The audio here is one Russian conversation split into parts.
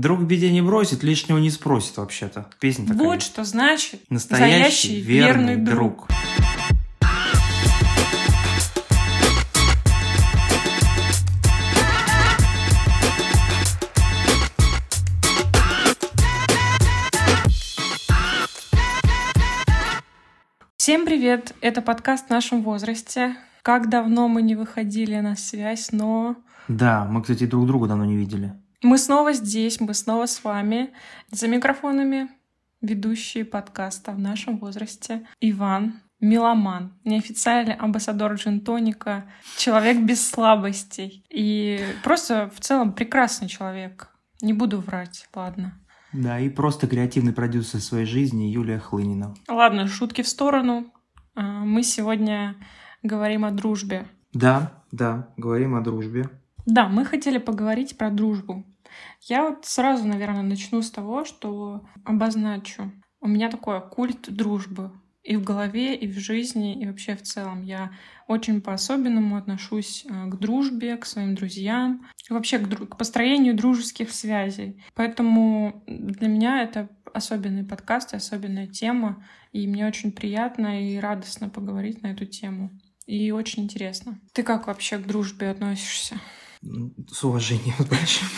Друг беде не бросит, лишнего не спросит вообще-то. Песня такая. Вот что значит Настоящий верный друг. Всем привет! Это подкаст в нашем возрасте. Как давно мы не выходили на связь, но Да, мы, кстати, друг друга давно не видели. Мы снова здесь, мы снова с вами. За микрофонами ведущие подкаста в нашем возрасте Иван, меломан, неофициальный амбассадор джинтоника, человек без слабостей и просто в целом прекрасный человек. Не буду врать, ладно. Да, и просто креативный продюсер своей жизни Юлия Хлынина. Ладно, шутки в сторону. А, Мы сегодня говорим о дружбе. Да, да, говорим о дружбе. Да, мы хотели поговорить про дружбу. Я вот сразу, наверное, начну с того, что обозначу. У меня такой культ дружбы. И в голове, и в жизни, и вообще в целом. Я очень по-особенному отношусь э, к дружбе, к своим друзьям, вообще к, дру- к построению дружеских связей. Поэтому для меня это особенный подкаст особенная тема. И мне очень приятно и радостно поговорить на эту тему. И очень интересно. Ты как вообще к дружбе относишься? С уважением с большим.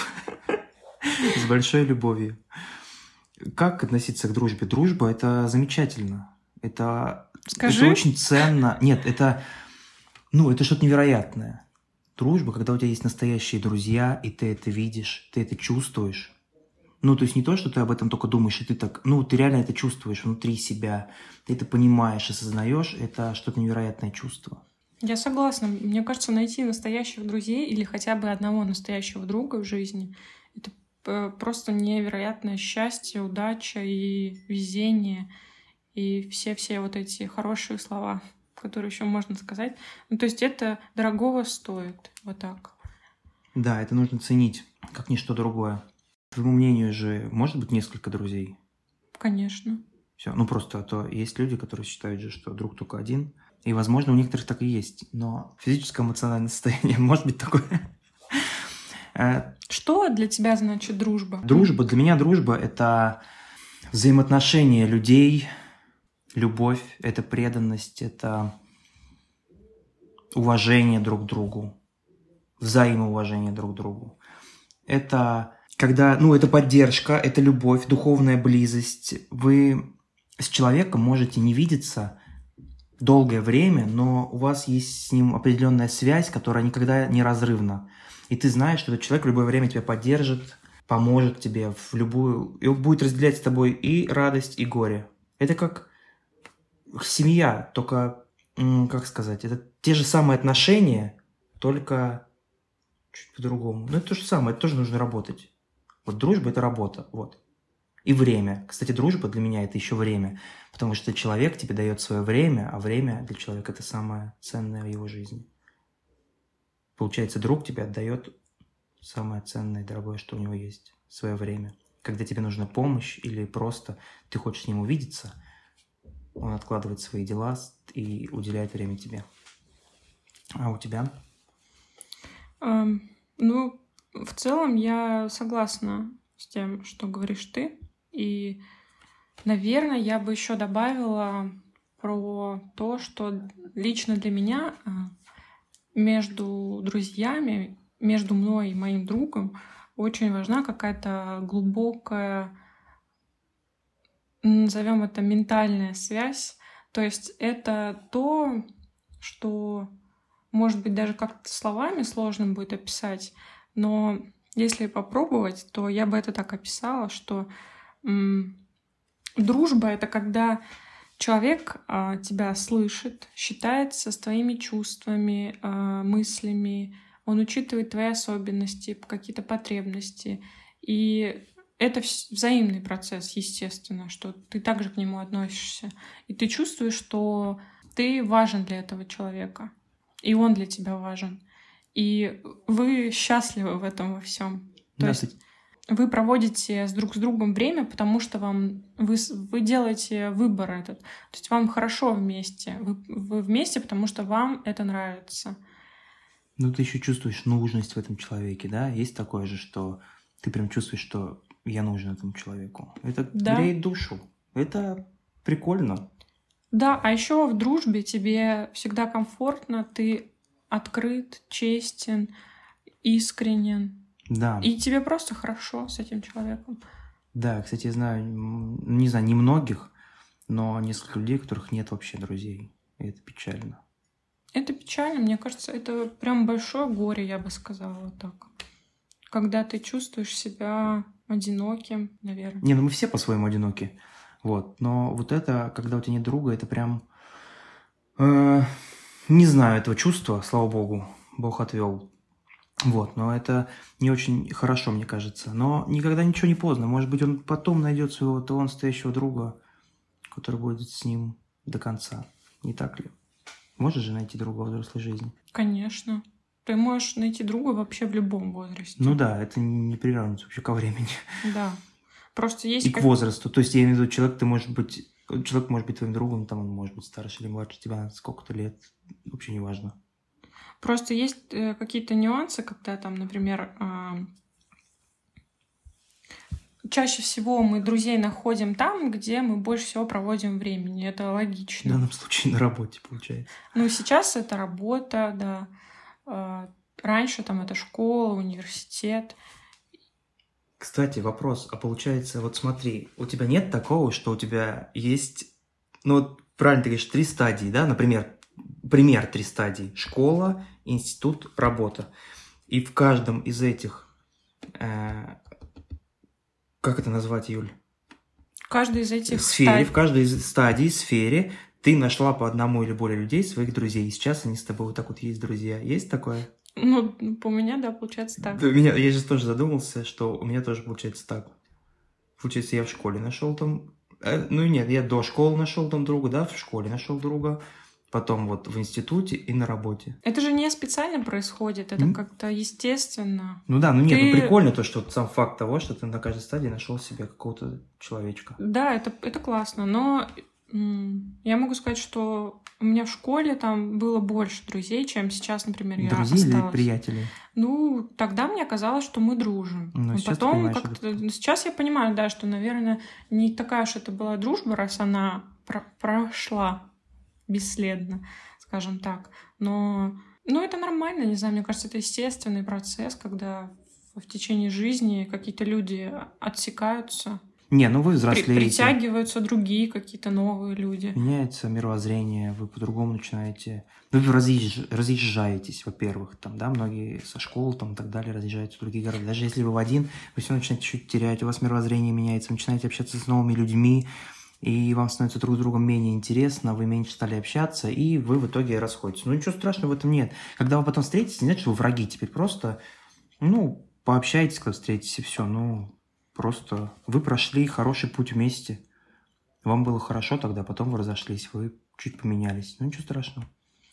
С большой любовью. Как относиться к дружбе? Дружба — это замечательно. Это, Скажи. это очень ценно. Нет, это, ну, это что-то невероятное. Дружба, когда у тебя есть настоящие друзья, и ты это видишь, ты это чувствуешь. Ну, то есть не то, что ты об этом только думаешь, и ты так, ну, ты реально это чувствуешь внутри себя, ты это понимаешь, осознаешь, это что-то невероятное чувство. Я согласна. Мне кажется, найти настоящих друзей или хотя бы одного настоящего друга в жизни — это просто невероятное счастье, удача и везение, и все-все вот эти хорошие слова, которые еще можно сказать. Ну, то есть это дорогого стоит. Вот так. Да, это нужно ценить, как ничто другое. Твоему мнению же, может быть несколько друзей? Конечно. Все, ну просто а то есть люди, которые считают же, что друг только один. И, возможно, у некоторых так и есть. Но физическое эмоциональное состояние может быть такое. Э, Что для тебя значит дружба? Дружба, для меня дружба – это взаимоотношения людей, любовь, это преданность, это уважение друг к другу, взаимоуважение друг к другу. Это когда, ну, это поддержка, это любовь, духовная близость. Вы с человеком можете не видеться долгое время, но у вас есть с ним определенная связь, которая никогда не разрывна. И ты знаешь, что этот человек в любое время тебя поддержит, поможет тебе в любую... И будет разделять с тобой и радость, и горе. Это как семья, только, как сказать, это те же самые отношения, только чуть по-другому. Но это то же самое, это тоже нужно работать. Вот дружба – это работа, вот. И время. Кстати, дружба для меня – это еще время. Потому что человек тебе дает свое время, а время для человека – это самое ценное в его жизни. Получается, друг тебе отдает самое ценное и дорогое, что у него есть – свое время. Когда тебе нужна помощь или просто ты хочешь с ним увидеться, он откладывает свои дела и уделяет время тебе. А у тебя? Эм, ну, в целом я согласна с тем, что говоришь ты. И, наверное, я бы еще добавила про то, что лично для меня э, между друзьями, между мной и моим другом очень важна какая-то глубокая, назовем это ментальная связь. То есть это то, что может быть, даже как-то словами сложно будет описать, но если попробовать, то я бы это так описала, что м, дружба — это когда человек а, тебя слышит, считается с твоими чувствами, а, мыслями, он учитывает твои особенности, какие-то потребности. И это взаимный процесс, естественно, что ты также к нему относишься. И ты чувствуешь, что ты важен для этого человека и он для тебя важен. И вы счастливы в этом во всем. То Да, есть ты- вы проводите с друг с другом время, потому что вам вы, вы делаете выбор этот. То есть вам хорошо вместе. Вы, вы вместе, потому что вам это нравится. Ну, ты еще чувствуешь нужность в этом человеке, да? Есть такое же, что ты прям чувствуешь, что я нужен этому человеку. Это Да. греет душу. Это прикольно. Да, а еще в дружбе тебе всегда комфортно, ты открыт, честен, искренен. Да. И тебе просто хорошо с этим человеком. Да, кстати, я знаю, не знаю, не многих, но несколько людей, у которых нет вообще друзей. И это печально. Это печально, мне кажется, это прям большое горе, я бы сказала так. Когда ты чувствуешь себя одиноким, наверное. Не, ну мы все по-своему одиноки. Вот. Но вот это, когда у тебя нет друга, это прям... э, не знаю этого чувства, слава богу. Бог отвел. Вот, но это не очень хорошо, мне кажется. Но никогда ничего не поздно. Может быть, он потом найдет своего того настоящего друга, который будет с ним до конца. Не так ли? Можешь же найти друга в взрослой жизни? Конечно. Ты можешь найти друга вообще в любом возрасте. Ну да, это не приравнивается вообще ко времени Да. Просто есть... и к как- возрасту. То есть я имею в виду, человек, ты можешь быть... Человек может быть твоим другом, там он может быть старше или младше тебя сколько-то лет. Вообще не важно. Просто есть э, какие-то нюансы, когда там, например, а, чаще всего мы друзей находим там, где мы больше всего проводим времени. Это В логично. данном случае на работе, получается. Ну, сейчас это работа, да. А, Раньше там это школа, университет. Кстати, вопрос. А получается, вот смотри, у тебя нет такого, что у тебя есть... Ну, вот правильно ты говоришь, три стадии, да? Например, пример три стадии. Школа, институт, работа. И в каждом из этих... э, как это назвать, Юль? В каждой из этих сфере, стадий- в каждой из стадий, сфере ты нашла по одному или более людей, своих друзей. И сейчас они с тобой вот так вот есть друзья. Есть такое? Ну, у меня, да, получается так. У меня, я же тоже задумался, что у меня тоже получается так. Получается, я в школе нашел там... э, ну нет, я до школы нашел там друга, да, в школе нашел друга. Потом вот в институте и на работе. Это же не специально происходит, это М? как-то естественно. Ну да, ну нет, ну прикольно то, что сам факт того, что ты на каждой стадии нашел себе какого-то человечка. Да, это, это классно, но я могу сказать, что у меня в школе там было больше друзей, чем сейчас, например, я Друзей или осталась. приятелей? Ну, тогда мне казалось, что мы дружим. Ну, Но сейчас потом как-то... ну, Сейчас я понимаю, да, что, наверное, не такая уж это была дружба, раз она про- прошла бесследно, скажем так. Но, ну, это нормально, не знаю, мне кажется, это естественный процесс, когда в течение жизни какие-то люди отсекаются, Не, ну вы при- взрослеете. притягиваются другие какие-то новые люди. Меняется мировоззрение, вы по-другому начинаете... Вы разъезж- разъезжаетесь, во-первых, там, да, многие со школы там и так далее разъезжаются в другие города. Даже если вы в один, вы все начинаете чуть терять, у вас мировоззрение меняется, вы начинаете общаться с новыми людьми, и вам становится друг с другом менее интересно, вы меньше стали общаться, и вы в итоге расходитесь. Ну, ничего страшного в этом нет. Когда вы потом встретитесь, не значит, что вы враги, теперь просто, ну, пообщайтесь, когда встретитесь, и все, ну, просто вы прошли хороший путь вместе. Вам было хорошо тогда, потом вы разошлись, вы чуть поменялись. Ну, ничего страшного.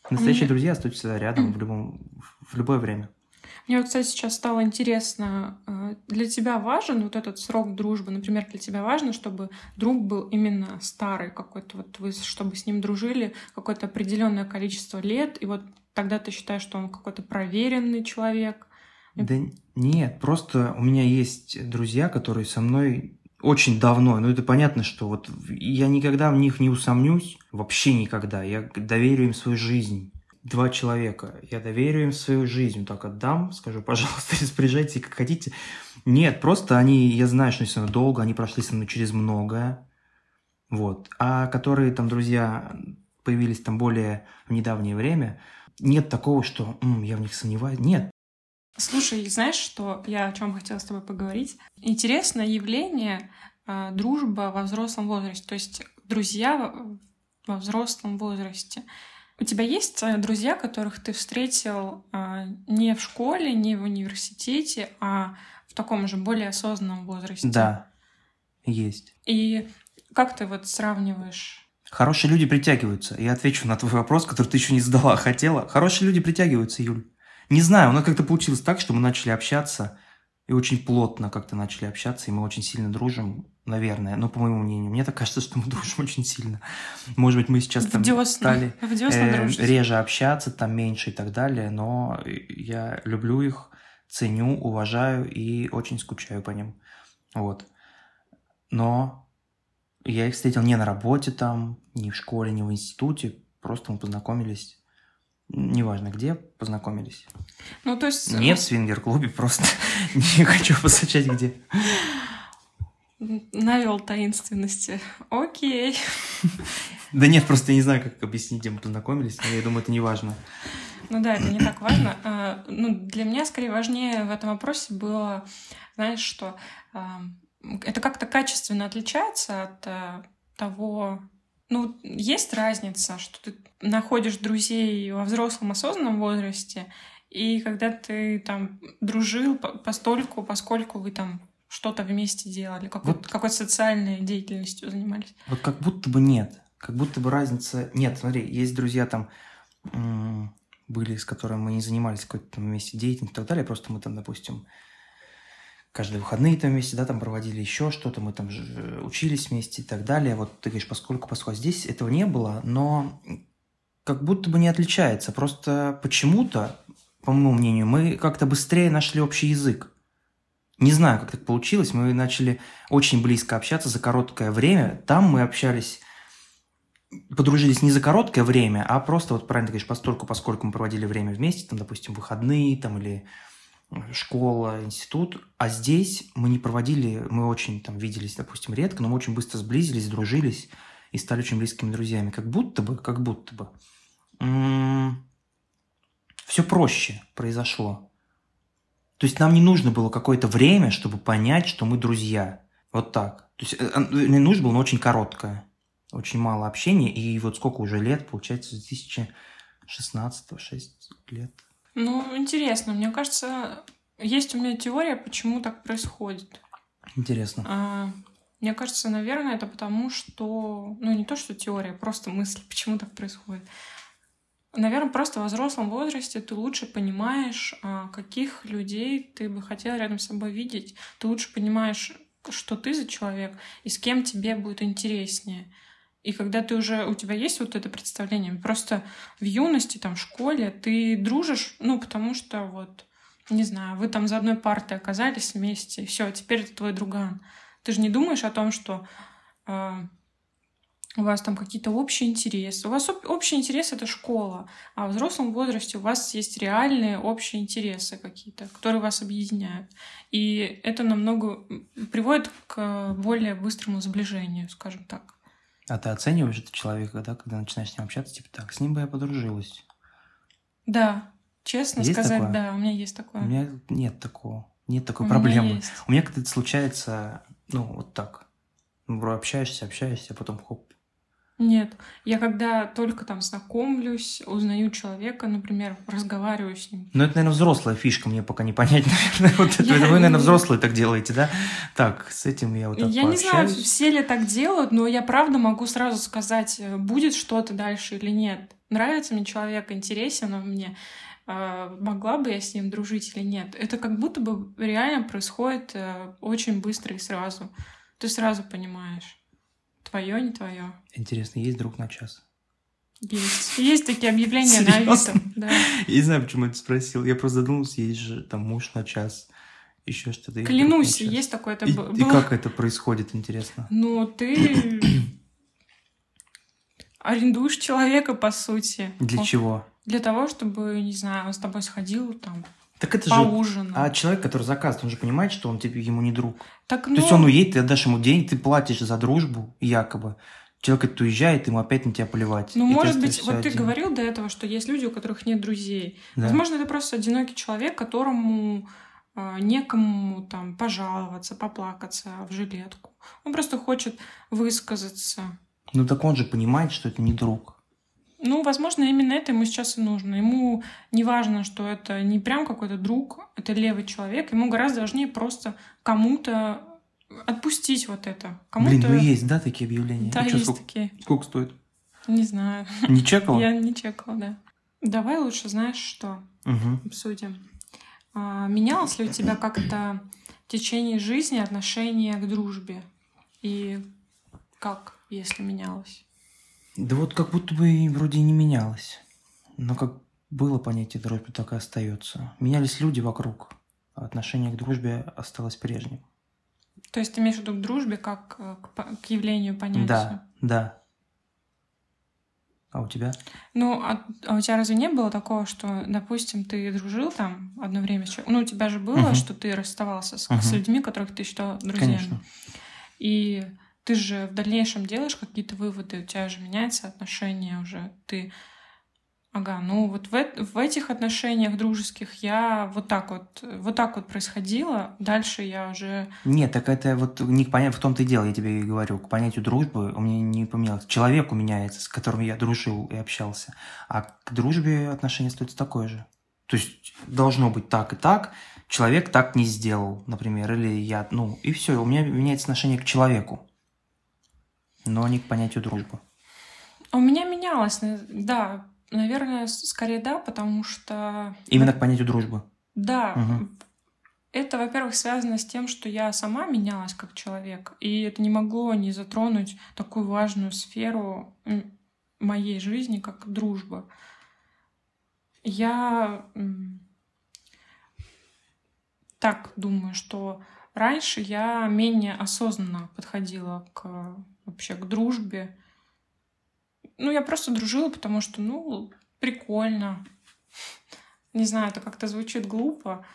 Настоящие Мне- друзья остаются рядом в, любом, в любое время. Мне вот, кстати, сейчас стало интересно, э, для тебя важен вот этот срок дружбы? Например, для тебя важно, чтобы друг был именно старый какой-то, вот вы, чтобы с ним дружили какое-то определенное количество лет, и вот тогда ты считаешь, что он какой-то проверенный человек? Да нет, просто у меня есть друзья, которые со мной очень давно. Ну, это понятно, что вот я никогда в них не усомнюсь, вообще никогда. Я доверю им свою жизнь. Два человека. Я доверю им свою жизнь. Так отдам, скажу, пожалуйста, распоряжайтесь как хотите. Нет, просто они, я знаю, что они со мной долго, они прошли со мной через многое. Вот. А которые там друзья появились там более в недавнее время, нет такого, что «М, я в них сомневаюсь. Нет, Слушай, знаешь, что я о чем хотела с тобой поговорить? Интересное явление э, дружба во взрослом возрасте, то есть друзья во взрослом возрасте. У тебя есть э, друзья, которых ты встретил э, не в школе, не в университете, а в таком же более осознанном возрасте? Да, есть. И как ты вот сравниваешь? Хорошие люди притягиваются. Я отвечу на твой вопрос, который ты еще не задала, а хотела. Хорошие люди притягиваются, Юль. Не знаю, у нас как-то получилось так, что мы начали общаться, и очень плотно как-то начали общаться, и мы очень сильно дружим, наверное. Ну, по моему мнению. Мне так кажется, что мы дружим очень сильно. Может быть, мы сейчас в там десна, стали в э, реже общаться, там меньше и так далее, но я люблю их, ценю, уважаю и очень скучаю по ним. Вот. Но я их встретил не на работе там, не в школе, не в институте. Просто мы познакомились, неважно где, познакомились. Ну, то есть... Не в свингер-клубе, просто не хочу посочать где. Навел таинственности. Окей. Да нет, просто я не знаю, как объяснить, где мы познакомились, но я думаю, это не важно. Ну да, это не так важно. А, ну, для меня скорее важнее в этом вопросе было, знаешь, что а, это как-то качественно отличается от а, того, ну, есть разница, что ты находишь друзей во взрослом осознанном возрасте, и когда ты там дружил постольку, поскольку вы там что-то вместе делали, какой-то, вот, какой-то социальной деятельностью занимались. Вот как будто бы нет. Как будто бы разница... Нет, смотри, есть друзья там были, с которыми мы не занимались какой-то там вместе деятельностью и так далее, просто мы там, допустим, каждые выходные там вместе, да, там проводили еще что-то, мы там же учились вместе и так далее. Вот ты говоришь, поскольку, поскольку здесь этого не было, но как будто бы не отличается. Просто почему-то, по моему мнению, мы как-то быстрее нашли общий язык. Не знаю, как так получилось. Мы начали очень близко общаться за короткое время. Там мы общались, подружились не за короткое время, а просто, вот правильно ты говоришь, постольку, поскольку мы проводили время вместе, там, допустим, выходные там, или школа, институт. А здесь мы не проводили, мы очень там виделись, допустим, редко, но мы очень быстро сблизились, дружились и стали очень близкими друзьями. Как будто бы, как будто бы. все проще произошло. То есть нам не нужно было какое-то время, чтобы понять, что мы друзья. Вот так. То есть э, э, не нужно было, но очень короткое. Очень мало общения. И вот сколько уже лет, получается, с 2016 6 лет. Ну, интересно. Мне кажется, есть у меня теория, почему так происходит. Интересно. А, мне кажется, наверное, это потому, что... Ну, не то, что теория, просто мысль, почему так происходит. Наверное, просто в взрослом возрасте ты лучше понимаешь, а, каких людей ты бы хотел рядом с собой видеть. Ты лучше понимаешь, что ты за человек и с кем тебе будет интереснее. И когда ты уже, у тебя есть вот это представление, просто в юности, там, в школе ты дружишь, ну, потому что вот, не знаю, вы там за одной партой оказались вместе, все, теперь это твой друган. Ты же не думаешь о том, что э, у вас там какие-то общие интересы. У вас общий интерес — это школа, а в взрослом возрасте у вас есть реальные общие интересы какие-то, которые вас объединяют. И это намного приводит к более быстрому сближению, скажем так. А ты оцениваешь этого человека, да, когда начинаешь с ним общаться, типа так, с ним бы я подружилась? Да, честно есть сказать, такое? да, у меня есть такое. У меня нет такого, нет такой у проблемы. Меня у меня когда это случается, ну, вот так. Ну, общаешься, общаешься, а потом хоп, нет, я когда только там знакомлюсь, узнаю человека, например, разговариваю с ним. Ну, это, наверное, взрослая фишка, мне пока не понять, наверное. Вот это, я... Вы, наверное, взрослые так делаете, да? Так, с этим я вот так Я пообщаюсь. не знаю, все ли так делают, но я правда могу сразу сказать, э, будет что-то дальше или нет. Нравится мне человек, интересен он мне, э, могла бы я с ним дружить или нет. Это как будто бы реально происходит э, очень быстро и сразу. Ты сразу понимаешь. Твое, не твое. Интересно, есть друг на час? Есть. Есть такие объявления на Авито. Да. Я не знаю, почему это спросил. Я просто задумался, есть же там муж на час, еще что-то. Клянусь, есть такое. Это и, было... и как это происходит, интересно? Ну, ты арендуешь человека, по сути. Для чего? Для того, чтобы, не знаю, он с тобой сходил там так это же... А человек, который заказывает, он же понимает, что он тебе ему не друг. Так, ну... То есть ну он уедет, ты отдашь ему деньги, ты платишь за дружбу, якобы. Человек это уезжает, ему опять на тебя поливать. Ну, может быть, вот один. ты говорил до этого, что есть люди, у которых нет друзей. Да. Возможно, это просто одинокий человек, которому э, некому там пожаловаться, поплакаться в жилетку. Он просто хочет высказаться. Ну так он же понимает, что это не друг. Ну, возможно, именно это ему сейчас и нужно. Ему не важно, что это не прям какой-то друг, это левый человек. Ему гораздо важнее просто кому-то отпустить вот это. Кому-то... Блин, ну есть, да, такие объявления? Да, есть сколько, такие. Сколько стоит? Не знаю. Не чекала? Я не чекала, да. Давай лучше, знаешь, что угу. обсудим. А, менялось ли у тебя как-то в течение жизни отношение к дружбе? И как, если менялось? Да вот как будто бы вроде не менялось. Но как было понятие дружбы, так и остается. Менялись люди вокруг, а отношение к дружбе осталось прежним. То есть ты имеешь в виду к дружбе как э, к, к явлению понятия? Да, да. А у тебя? Ну, а, а у тебя разве не было такого, что, допустим, ты дружил там одно время с человеком? Ну, у тебя же было, Мгм. что ты расставался с, Мгм. с людьми, которых ты считал друзьями. Конечно. И ты же в дальнейшем делаешь какие-то выводы, у тебя же меняется отношение уже. Ты, ага, ну вот в, в этих отношениях дружеских я вот так вот, вот так вот происходило. Дальше я уже... Нет, так это вот не к понятию, в том-то и дело, я тебе и говорю, к понятию дружбы у меня не поменялось. Человеку меняется, с которым я дружил и общался, а к дружбе отношение остается такое же. То есть должно быть так и так, человек так не сделал, например, или я, ну, и все, у меня меняется отношение к человеку, но не к понятию дружбы. У меня менялось, да, наверное, скорее да, потому что... Именно к понятию дружбы. Да, Мгм. это, во-первых, связано с тем, что я сама менялась как человек, и это не могло не затронуть такую важную сферу моей жизни, как дружба. Я так думаю, что раньше я менее осознанно подходила к вообще к дружбе. Ну, я просто дружила, потому что, ну, прикольно. Не знаю, это как-то звучит глупо,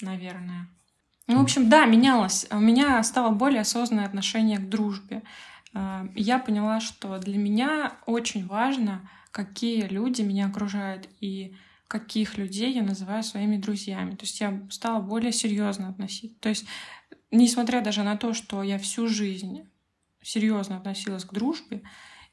наверное. Ну, в общем, да, менялось. У меня стало более осознанное отношение к дружбе. Э, Я поняла, что для меня очень важно, какие люди меня окружают и каких людей я называю своими друзьями. То есть я стала более серьезно относиться. То есть, несмотря даже на то, что я всю жизнь серьезно относилась к дружбе,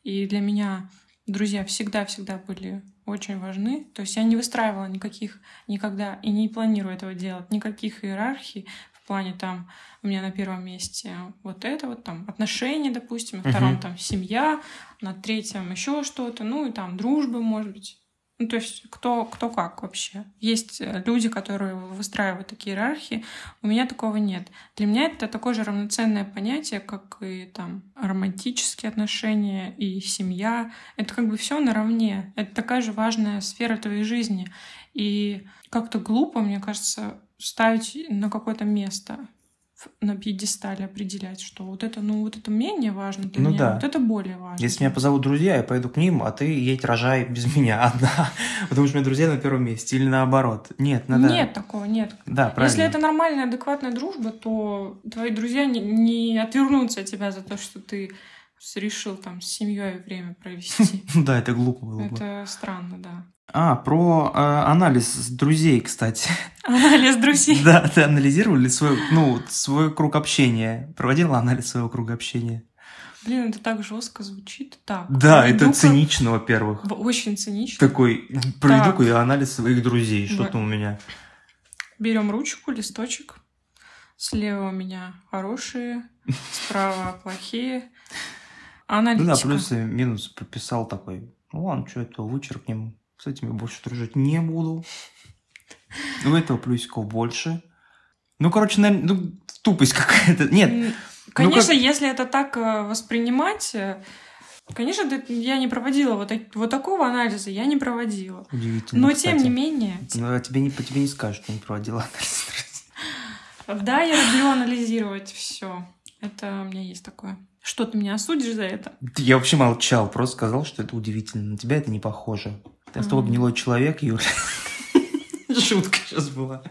и для меня друзья всегда-всегда были очень важны. То есть я не выстраивала никаких никогда и не планирую этого делать, никаких иерархий в плане там у меня на первом месте вот это вот там отношения, допустим, на втором там семья, на третьем еще что-то, ну и там дружба, может быть. Ну, то есть кто, кто как вообще. Есть э, люди, которые выстраивают такие иерархии. У меня такого нет. Для меня это такое же равноценное понятие, как и там романтические отношения и семья. Это как бы все наравне. Это такая же важная сфера твоей жизни. И как-то глупо, мне кажется, ставить на какое-то место на пьедестале определять, что вот это, ну, вот это менее важно для Ну меня, да. вот это более важно. Если меня позовут друзья, я пойду к ним, а ты едь рожай без меня одна, потому что у меня друзья на первом месте, или наоборот. Нет, надо... Нет такого, нет. Да, правильно. Если это нормальная, адекватная дружба, то твои друзья не, не отвернутся от тебя за то, что ты решил там с семьей время провести. Да, это глупо было бы. Это странно, да. А, про э, анализ друзей, кстати. Анализ друзей. Да, ты анализировал ли свой, ну, свой круг общения? Проводила анализ своего круга общения? Блин, это так жестко звучит. Так. Да, это проведу-ка- цинично, во-первых. Очень цинично. Такой, проведу-ка я анализ своих друзей, что там у меня. Берем ручку, листочек. Слева у меня хорошие, справа плохие. Ну да, Аналитика. плюс и минус прописал такой. Ну ладно, что это, вычеркнем. С этими больше дружить не буду. У этого плюсиков больше. Ну, короче, наверное, ну, тупость какая-то. Нет, М, Конечно, если это так э, воспринимать, э, конечно, я не проводила вот, так- вот такого анализа, я не проводила. удивительно, Но кстати. тем не менее, Ну, а тебе не, по тебе не скажут, что не проводила анализ. да, я люблю анализировать все. Это у меня есть такое. Что ты меня осудишь за это? Я вообще молчал, просто сказал, что это удивительно. На тебя это не похоже. Ты Мгм. гнилой человек, Юля. Шутка сейчас была.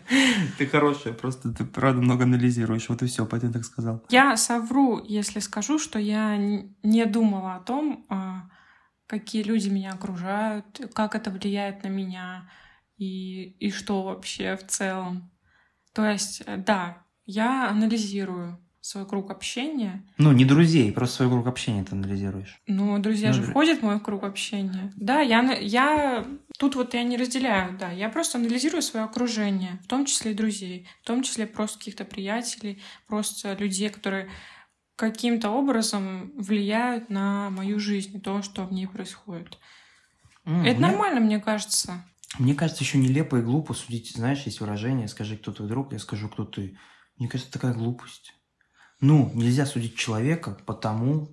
Ты хорошая, просто ты правда много анализируешь. Вот и все, поэтому я так сказал. Я совру, если скажу, что я не думала о том, а, какие люди меня окружают, как это влияет на меня и, и что вообще в целом. То есть, э, да, я анализирую свой круг общения, Ну, не друзей, просто свой круг общения ты анализируешь. но друзья Ну, же дру- входят в мой круг общения. Да, я, я тут вот я не разделяю, да, я просто анализирую свое окружение, в том числе и друзей, в том числе просто каких-то приятелей, просто людей, которые каким-то образом влияют на мою жизнь, то, что в ней происходит. М, Это мне- нормально, мне кажется. Мне кажется, еще нелепо и глупо судить. Знаешь, есть выражение «скажи, кто твой друг», я скажу, кто ты. Мне кажется, такая глупость. Ну, нельзя судить человека по тому,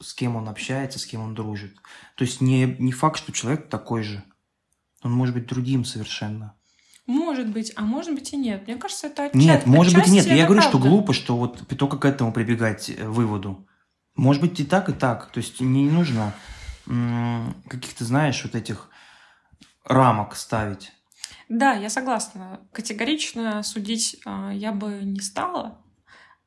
с кем он общается, с кем он дружит. То есть не, не факт, что человек такой же. Он может быть другим совершенно. Может быть, а может быть и нет. Мне кажется, это отчасти. Нет, может быть и нет. Я говорю, что глупо, что вот только к этому прибегать э, выводу. Может быть и так, и так. То есть не нужно каких-то, знаешь, вот этих рамок ставить. Да, я согласна. Категорично судить а, я бы не стала,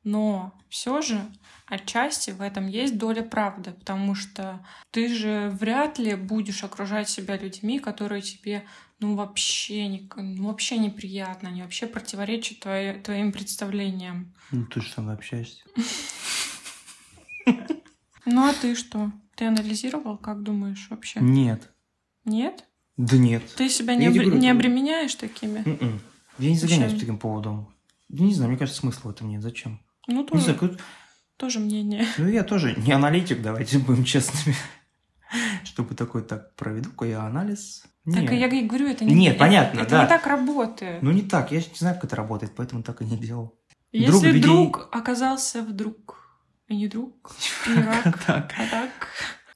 но все же отчасти в этом есть доля правды, потому что ты же вряд ли будешь окружать себя людьми, которые тебе ну вообще, не, ну, вообще неприятно, они вообще противоречат твои- твоим представлениям. Ну, ты же мной общаешься. Ну а ты что? Ты анализировал, как думаешь вообще? Нет. Нет? Да нет. Ты себя не, обре- не обременяешь такими? М-м. Я не загоняюсь по таким поводам. Да не знаю, мне кажется, смысла в этом нет. Зачем? Ну, тоже, знаю, как- тоже мнение. ну я тоже не аналитик, давайте будем честными. Чтобы такой так проведу-ка я анализ. Так Нет. я и говорю, это не Нет, это- понятно, это да. не так работает. Ну не так, я не знаю, как это работает, поэтому так и не делал. Если друг людей- друг оказался вдруг и не друг, и не рак, Так. а так.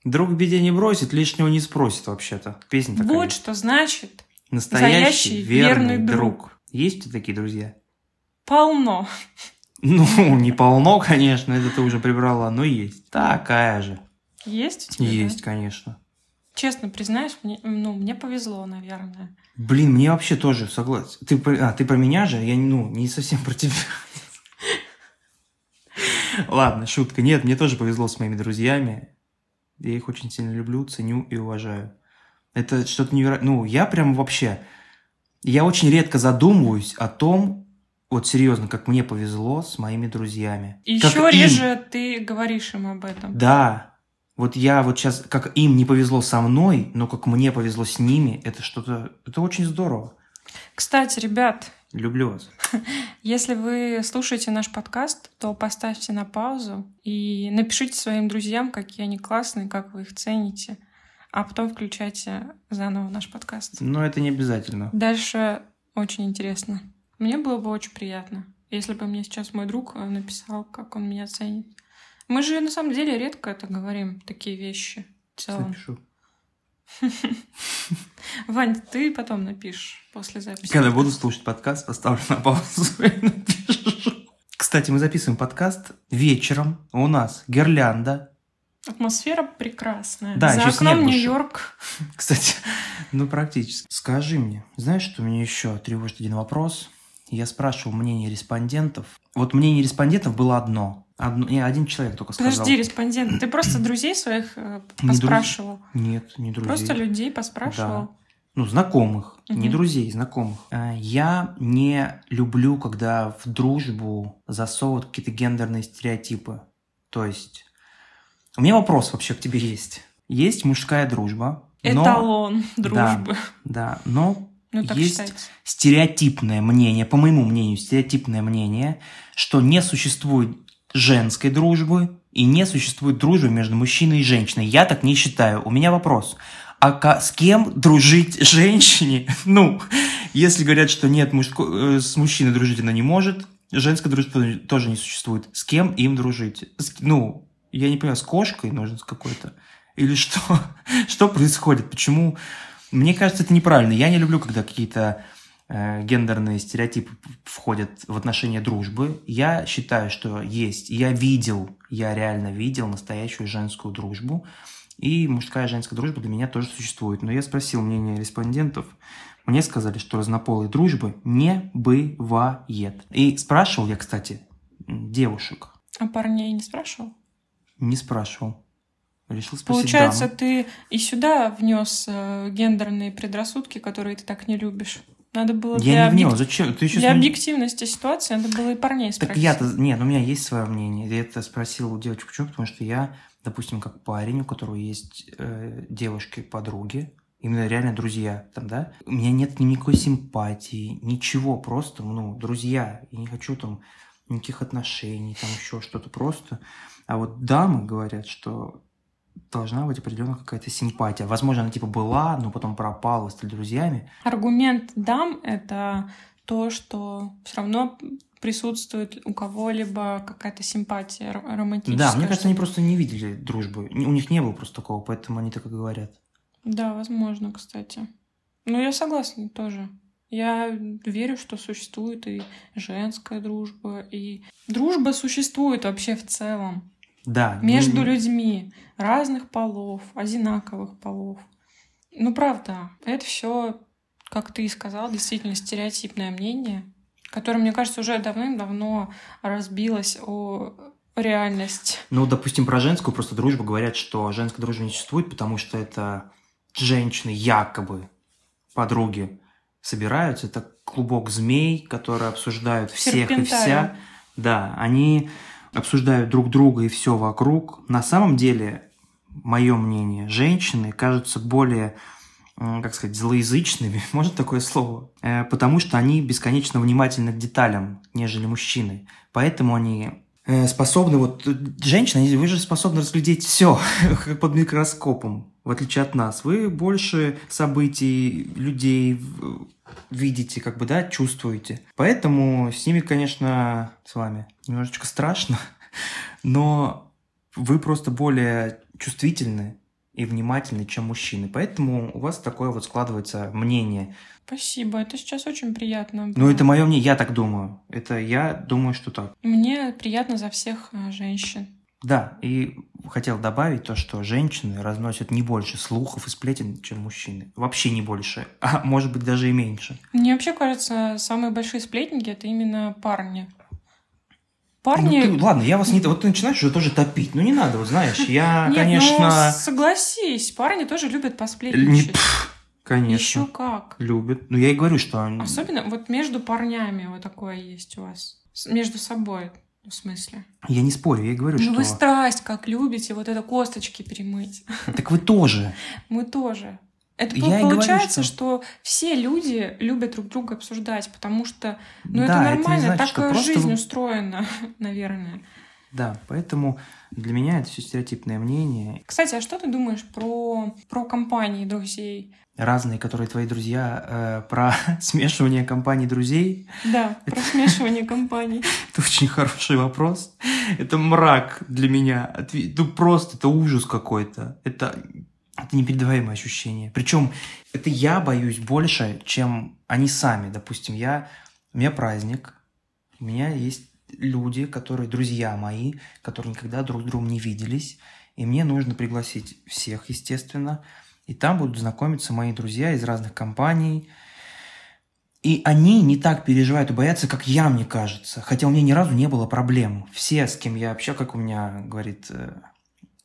Друг в беде не бросит, лишнего не спросит вообще-то. Песня такая. Вот что значит Настоящий верный, верный друг. Есть у тебя такие друзья? полно. Ну, не полно, конечно, это ты уже прибрала, но есть. Такая же. Есть у тебя? да? Есть, конечно. Честно признаюсь, мне, ну, мне повезло, наверное. Блин, мне вообще тоже согласен. Ты, про- а, ты про меня же? Я ну, не совсем про тебя. Ладно, шутка. Нет, мне тоже повезло с моими друзьями. Я их очень сильно люблю, ценю и уважаю. Это что-то невероятное. Ну, я прям вообще... Я очень редко задумываюсь о том, вот серьезно, как мне повезло с моими друзьями. И Как еще им. реже ты говоришь им об этом. Да. Вот я вот сейчас, как им не повезло со мной, но как мне повезло с ними, это что-то... Это очень здорово. Кстати, ребят, Люблю вас. если вы слушаете наш подкаст, то поставьте на паузу и напишите своим друзьям, какие они классные, как вы их цените, а потом включайте заново наш подкаст. Но это не обязательно. Дальше очень интересно. Мне было бы очень приятно, если бы мне сейчас мой друг э, написал, как он меня ценит. Мы же на самом деле редко это говорим, такие вещи в целом. Запишу. Вань, ты потом напишешь после записи. Когда буду слушать подкаст, поставлю на паузу и напишу. Кстати, мы записываем подкаст вечером. У нас гирлянда. Атмосфера прекрасная. Да, За окном. Нью-Йорк. Кстати, ну практически. Скажи мне, знаешь, что меня еще тревожит один вопрос? Я спрашивал мнение респондентов. Вот мнение респондентов было одно. Одно, не, один человек только сказал. Подожди, респондент, ты просто друзей своих э, Не друз- поспрашивал? Нет, не друзей. Просто людей поспрашивал? Ну, знакомых, не Мгм. друзей, знакомых. А, Я не люблю, когда в дружбу засовывают какие-то гендерные стереотипы. То есть, у меня вопрос вообще к тебе есть. Есть мужская дружба, но, Эталон дружбы. да, но Ну, так есть считается. стереотипное мнение, по моему мнению, стереотипное мнение, что не существует женской дружбы и не существует дружбы между мужчиной и женщиной. Я так не считаю. У меня вопрос. А с кем дружить женщине? Ну, если говорят, что нет, мужско- э, с мужчиной дружить она не может, женской дружбы тоже не существует. С кем им дружить? С- ну, я не понимаю, с кошкой нужен с какой-то? Или что? Что происходит? Почему? Мне кажется, это неправильно. Я не люблю, когда какие-то э, гендерные стереотипы входят в отношения дружбы. Я считаю, что есть. Я видел, я реально видел настоящую женскую дружбу. И мужская и женская дружба для меня тоже существует. Но я спросил мнение респондентов. Мне сказали, что разнополой дружбы не бывает. И спрашивал я, кстати, девушек. А парней не спрашивал? Не спрашивал. Решил спросить Получается, дам. ты и сюда внес э, гендерные предрассудки, которые ты так не любишь. Надо было для, Я не объек-. Зачем? Ты для объективности ситуации надо было и парней Так спросить. я-то... Нет, у меня есть свое мнение. Я это спросил у девочек. Почему? Потому что я, допустим, как парень, у которого есть э, девушки-подруги, именно реально друзья там, да, у меня нет никакой симпатии, ничего, просто, ну, друзья. Я не хочу там никаких отношений, там еще что-то просто. А вот дамы говорят, что должна быть определенная какая-то симпатия. Возможно, она типа была, но потом пропала, стали друзьями. Аргумент дам — это то, что все равно присутствует у кого-либо какая-то симпатия ро- романтическая. Да, мне кажется, они что-то. просто не видели дружбы. У них не было просто такого, поэтому они так и говорят. Да, возможно, кстати. Ну, я согласна тоже. Я верю, что существует и женская дружба, и дружба существует вообще в целом. Да. Между ну, людьми разных полов, одинаковых полов. Ну, правда, это все, как ты и сказал, действительно стереотипное мнение, которое, мне кажется, уже давным-давно разбилось о реальность. Ну, допустим, про женскую просто дружбу говорят, что женская дружба не существует, потому что это женщины якобы подруги собираются, это клубок змей, которые обсуждают всех и вся. Да, они обсуждают друг друга и все вокруг. На самом деле, мое мнение, женщины кажутся более как сказать, злоязычными, можно такое слово, э, потому что они бесконечно внимательны к деталям, нежели мужчины. Поэтому они э, способны, вот женщины, вы же способны разглядеть все как под микроскопом, в отличие от нас. Вы больше событий, людей видите, как бы, да, чувствуете. Поэтому с ними, конечно, с вами немножечко страшно, но вы просто более чувствительны и внимательны, чем мужчины. Поэтому у вас такое вот складывается мнение. Спасибо, это сейчас очень приятно. Ну, это мое мнение, я так думаю. Это я думаю, что так. Мне приятно за всех э, женщин. Да, и хотел добавить то, что женщины разносят не больше слухов и сплетен, чем мужчины. Вообще не больше, а может быть даже и меньше. Мне вообще кажется, самые большие сплетники это именно парни. Парни... Ну, ты, ладно, я вас не... Вот ты начинаешь уже тоже топить. Ну, не надо, вот знаешь, я, Нет, конечно... Ну, согласись, парни тоже любят посплетничать. Не... Конечно. Еще как. Любят. Ну, я и говорю, что... Особенно вот между парнями вот такое есть у вас. Между собой. В смысле? Я не спорю, я говорю, ну, что... вы страсть как любите вот это косточки перемыть. Так вы тоже. Мы тоже. Это я получается, говорю, что... что все люди любят друг друга обсуждать, потому что, ну, да, это нормально, это значит, так жизнь устроена, наверное. Да, поэтому для меня это все стереотипное мнение. Кстати, а что ты думаешь про, про компании друзей? Разные, которые твои друзья, э, про смешивание компаний друзей? Да, про смешивание компаний. Это очень хороший вопрос. Это мрак для меня. Ну, просто это ужас какой-то. Это это непередаваемое ощущение. Причем это я боюсь больше, чем они сами. Допустим, я, у меня праздник, у меня есть люди, которые друзья мои, которые никогда друг с другом не виделись, и мне нужно пригласить всех, естественно, и там будут знакомиться мои друзья из разных компаний, и они не так переживают и боятся, как я, мне кажется. Хотя у меня ни разу не было проблем. Все, с кем я общаюсь, как у меня говорит э,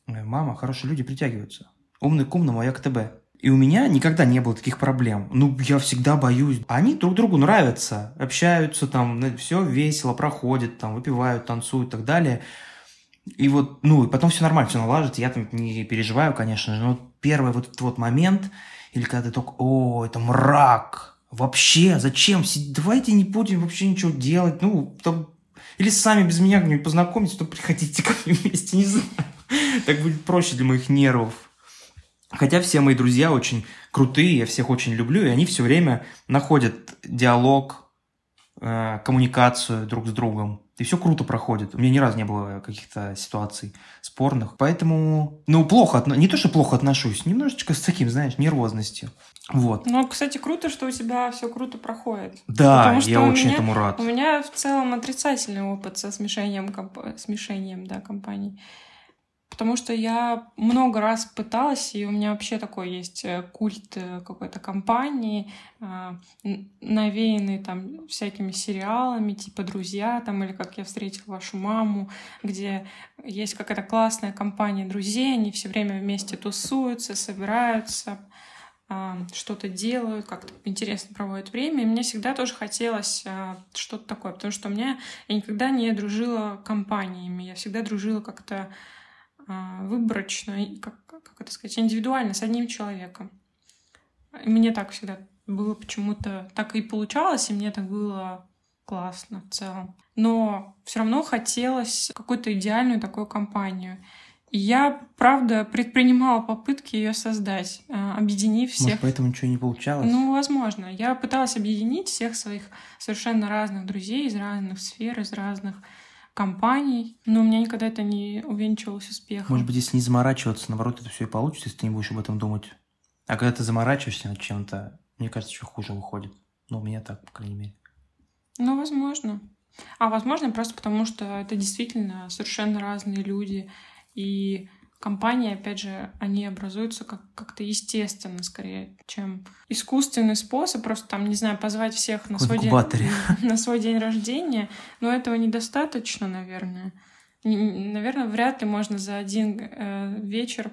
мама, хорошие люди притягиваются умный к умному, а я к ТБ. И у меня никогда не было таких проблем. Ну, я всегда боюсь. Они друг другу нравятся, общаются там, все весело проходит, там, выпивают, танцуют и так далее. И вот, ну, и потом все нормально, все налаживается, я там не переживаю, конечно же, но первый вот этот вот момент, или когда ты только, о, это мрак, вообще, зачем, давайте не будем вообще ничего делать, ну, там, или сами без меня как-нибудь познакомитесь, то приходите ко мне вместе, не знаю. Так будет проще для моих нервов. Хотя все мои друзья очень крутые, я всех очень люблю, и они все время находят диалог, э, коммуникацию друг с другом. И все круто проходит. У меня ни разу не было каких-то ситуаций спорных. Поэтому, ну, плохо, не то, что плохо отношусь, немножечко с таким, знаешь, нервозностью. Вот. Ну, кстати, круто, что у тебя все круто проходит. Да, я очень меня, этому рад. У меня в целом отрицательный опыт со смешением, комп... смешением да, компаний. Потому что я много раз пыталась, и у меня вообще такой есть э, культ э, какой-то компании, а, навеянный там всякими сериалами, типа «Друзья», там, или «Как я встретил вашу маму», где есть какая-то классная компания друзей, они все время вместе тусуются, собираются, что-то делают, как-то интересно проводят время. И мне всегда тоже хотелось что-то такое, потому что у меня я никогда не дружила компаниями, я всегда дружила как-то а, выборочно, как, как это сказать, индивидуально с одним человеком. мне так всегда было почему-то, так и получалось, и мне так было классно в целом. Но все равно хотелось какую-то идеальную такую компанию. И я, правда, предпринимала попытки ее создать, а, объединив всех. Может, поэтому ничего не получалось? Ну, возможно. Я пыталась объединить всех своих совершенно разных друзей из разных сфер, из разных компаний, но у меня никогда это не увенчивалось успехом. Может быть, если не заморачиваться, наоборот, это все и получится, если ты не будешь об этом думать. А когда ты заморачиваешься над чем-то, мне кажется, еще хуже выходит. Ну, у меня так, по крайней мере. Ну, возможно. А возможно, просто потому что это действительно совершенно разные люди. И компании, опять же, они образуются как- как-то естественно, скорее, чем искусственный способ. Просто там, не знаю, позвать всех на свой, день, на свой день рождения. Но этого недостаточно, наверное. Наверное, вряд ли можно за один э, вечер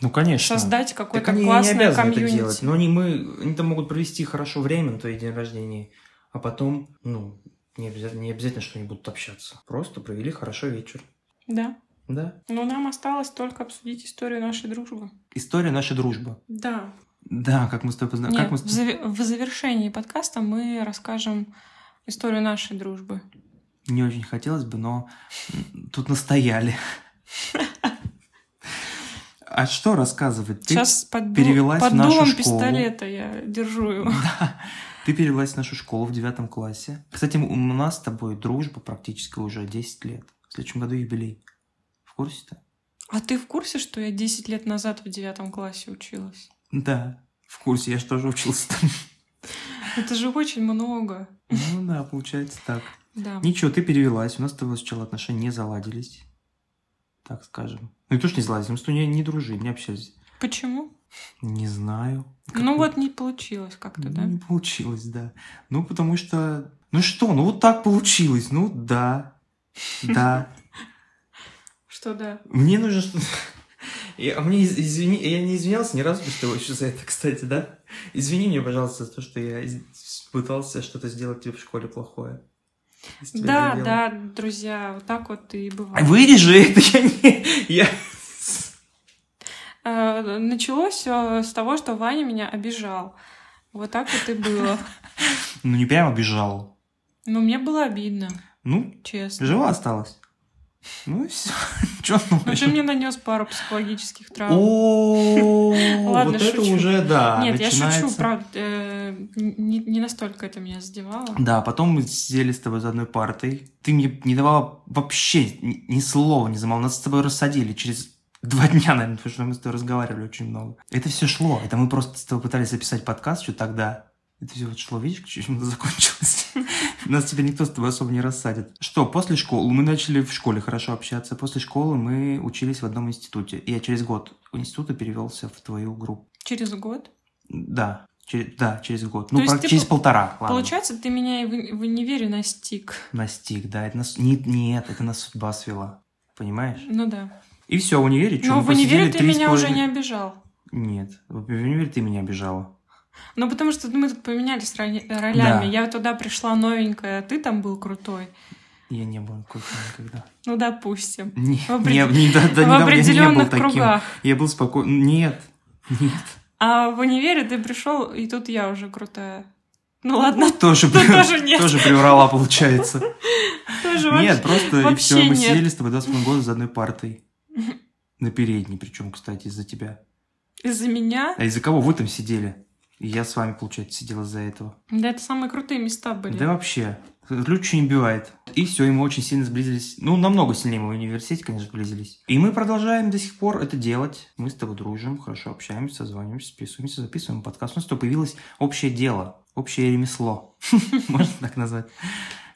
Ну, конечно. создать Так какое-то они не классное обязаны это комьюнити. делать. Но они, мы, они там могут провести хорошо время на твой день рождения, а потом, ну, не обязательно, не обязательно, что они будут общаться. Просто провели хорошо вечер. Да. Да. Но нам осталось только обсудить историю нашей дружбы. История нашей дружбы. Да. Да, как мы с тобой познакомились. Как мы в, заве- в завершении подкаста мы расскажем историю нашей дружбы. Не очень хотелось бы, но тут настояли. А что рассказывать? Ты, Сейчас под, перевелась под в нашу дулом школу. пистолета я держу его. Да. Ты перевелась в нашу школу в девятом классе. Кстати, у нас с тобой дружба практически уже 10 лет. В следующем году юбилей. Курсе-то? А ты в курсе, что я 10 лет назад в девятом классе училась? Да, в курсе. Я же тоже учился там. Это же очень много. Ну да, получается так. Да. Ничего, ты перевелась. У нас с тобой сначала отношения не заладились. Так скажем. Ну и то, что не заладились. Мы с тобой не, не дружили, не общались. Почему? Не знаю. Как- Ну вот не получилось как-то, да? Не получилось, да. Ну, потому что... Ну что, ну вот так получилось. Ну, да. Да. Что да? Мне нужно что я, мне из- извини, я не извинялся ни разу с тобой еще за это, кстати, да? Извини меня, пожалуйста, за то, что я пытался что-то сделать тебе в школе плохое. Да, да, друзья, вот так вот и А бывает. Вырежи это, я не... Я... Э, Началось все с того, что Ваня меня обижал. Вот так вот и было. Ну, не прямо бежал. Но мне было обидно, Ну, честно. жива осталась. Ну и все. Че ну ты мне нанес пару психологических травм. О, Ладно, вот это шучу. уже, да, Нет, я шучу, правда. э, Не, не настолько это меня задевало. Да, потом мы сидели с тобой за одной партой. Ты мне не давала вообще ни, ни слова не замолвала. Нас с тобой рассадили через два дня, наверное, потому что мы с тобой разговаривали очень много. Это все шло. Это мы просто с тобой пытались записать подкаст что тогда. Это все вот шло, видишь, чем это закончилось. Нас теперь никто с тобой особо не рассадит. Что, после школы, мы начали в школе хорошо общаться. После школы мы учились в одном институте. И я через год института перевелся в твою группу. Через год. Да, через, да, через год. То Ну, есть прак- ты через пол- полтора, ладно. Получается, ты меня и в, в универе настиг. Настиг, да. Это нас... не- Нет, это нас судьба свела. Понимаешь? Ну да. И все, в универе что, Но в универе ты меня уже не половиной- обижал. Нет, в универе ты меня обижала. Ну, потому что мы тут поменялись ролями. Да. Я туда пришла новенькая, а ты там был крутой. Я не был крутой никогда. Ну, допустим. Не, В опред- не, не, да, да, в недавно я не был определенных таким. кругах. Я был спокойный. Нет, нет. А в универе ты пришел, и тут я уже крутая. Ну ладно, Тоже, Тут тоже нет. тоже приврала, получается. тоже Нет, просто и все, мы сидели с тобой 28 года за одной партой. На передней, причем, кстати, из-за тебя. Из-за меня. А из-за кого вы там сидели? И я с вами, получается, сидел из-за этого. Да, это самые крутые места были. Да вообще. Ключ не бивает. И все, и мы очень сильно сблизились. Ну, намного сильнее мы в университете, конечно, сблизились. И мы продолжаем до сих пор это делать. Мы с тобой дружим, хорошо общаемся, созваниваемся, списываемся, записываем подкаст. У нас тобой появилось общее дело, общее ремесло, можно так назвать,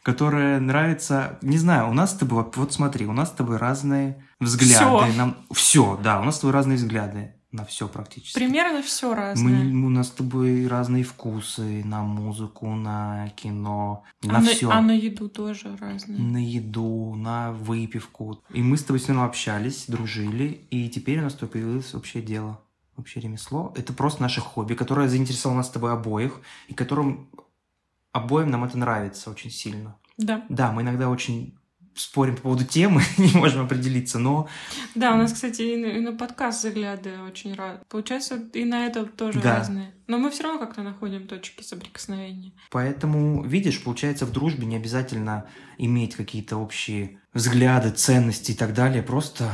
которое нравится... Не знаю, у нас с тобой... Вот смотри, у нас с тобой разные взгляды. Всё. Нам... Все, да, у нас с тобой разные взгляды на все практически. Примерно все Мы, разное. у нас с тобой разные вкусы на музыку, на кино, а, на все. а на еду тоже разные. На еду, на выпивку. И мы с тобой все равно общались, дружили, и теперь у нас тобой появилось общее дело, общее ремесло. Это просто наше хобби, которое заинтересовало нас с тобой обоих, и которым обоим нам это нравится очень сильно. Да. Да, мы иногда очень спорим по поводу темы, не можем определиться, но Да, у нас, кстати, и на, подкаст взгляды очень разные. Получается, и на это тоже Да. разные. Но мы все равно как-то находим точки соприкосновения. Поэтому, видишь, получается, в дружбе не обязательно иметь какие-то общие взгляды, ценности и так далее. Просто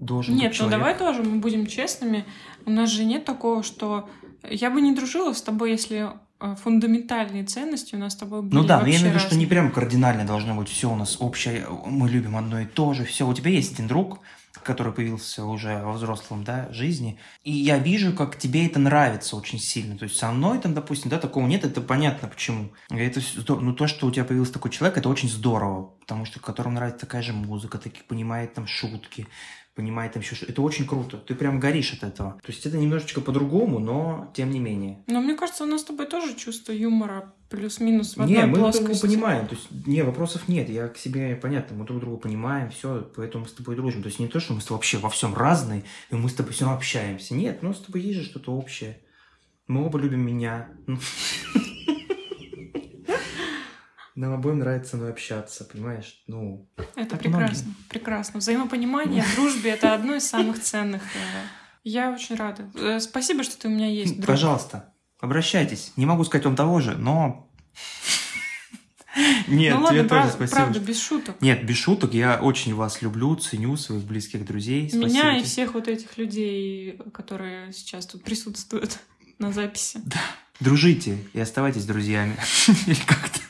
должен Нет, быть ну человек. давай тоже мы будем честными. У нас же нет такого, что я бы не дружила с тобой, если фундаментальные ценности у нас с тобой были Ну да, но я имею в виду, что не прям кардинально должно быть все у нас общее, мы любим одно и то же, все. У тебя есть один друг, который появился уже во взрослом да, жизни. И я вижу, как тебе это нравится очень сильно. То есть со мной там, допустим, да, такого нет, это понятно почему. Это. Ну, то, что у тебя появился такой человек, это очень здорово, потому что которому нравится такая же музыка, такие понимает там шутки, понимает там еще что Это очень круто. Ты прям горишь от этого. То есть это немножечко по-другому, но тем не менее. Но мне кажется, у нас с тобой тоже чувство юмора плюс-минус в одной не, мы плоскости. друг друга понимаем. То есть, не, вопросов нет. Я к себе, понятно, мы друг друга понимаем, все, поэтому мы с тобой дружим. То есть не то, что мы с тобой вообще во всем разные, и мы с тобой все общаемся. Нет, ну с тобой есть же что-то общее. Мы оба любим меня. Нам обоим нравится со мной общаться, понимаешь? Ну, это прекрасно, многим. прекрасно. Взаимопонимание в дружбе — это одно из самых ценных. Э, я очень рада. Э, спасибо, что ты у меня есть, друг. Пожалуйста, обращайтесь. Не могу сказать вам того же, но... Нет, ну, ладно, тебе правда, тоже спасибо. Правда, без шуток. Нет, без шуток. Я очень вас люблю, ценю своих близких друзей. Спасибо Меня тебе. и всех вот этих людей, которые сейчас тут присутствуют на записи. Да. Дружите и оставайтесь друзьями. Или как-то.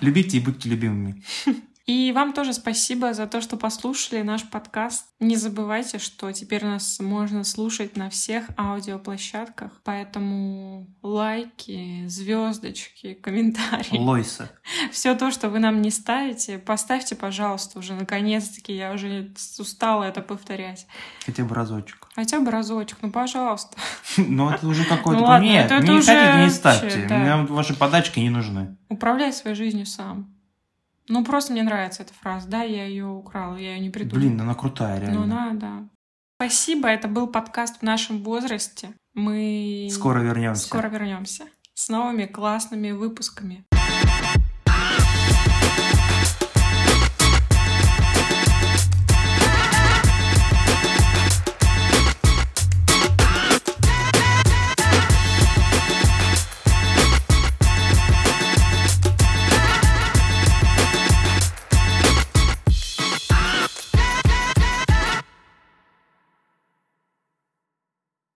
Любите и будьте любимыми. И вам тоже спасибо за то, что послушали наш подкаст. Не забывайте, что теперь нас можно слушать на всех аудиоплощадках, поэтому лайки, звездочки, комментарии. Лойса. Все то, что вы нам не ставите, поставьте, пожалуйста, уже наконец-таки. Я уже устала это повторять. Хотя бы разочек. Хотя бы разочек, ну пожалуйста. Ну это уже какой-то... Ну, Нет, не хотите, не ставьте. Мне ваши подачки не нужны. Управляй своей жизнью сам. Ну, просто мне нравится эта фраза, да, я ее украла, я ее не придумала. Блин, она крутая, реально. Ну, да, да. Спасибо, это был подкаст в нашем возрасте. Мы... Скоро вернемся. Скоро вернемся. С новыми классными выпусками.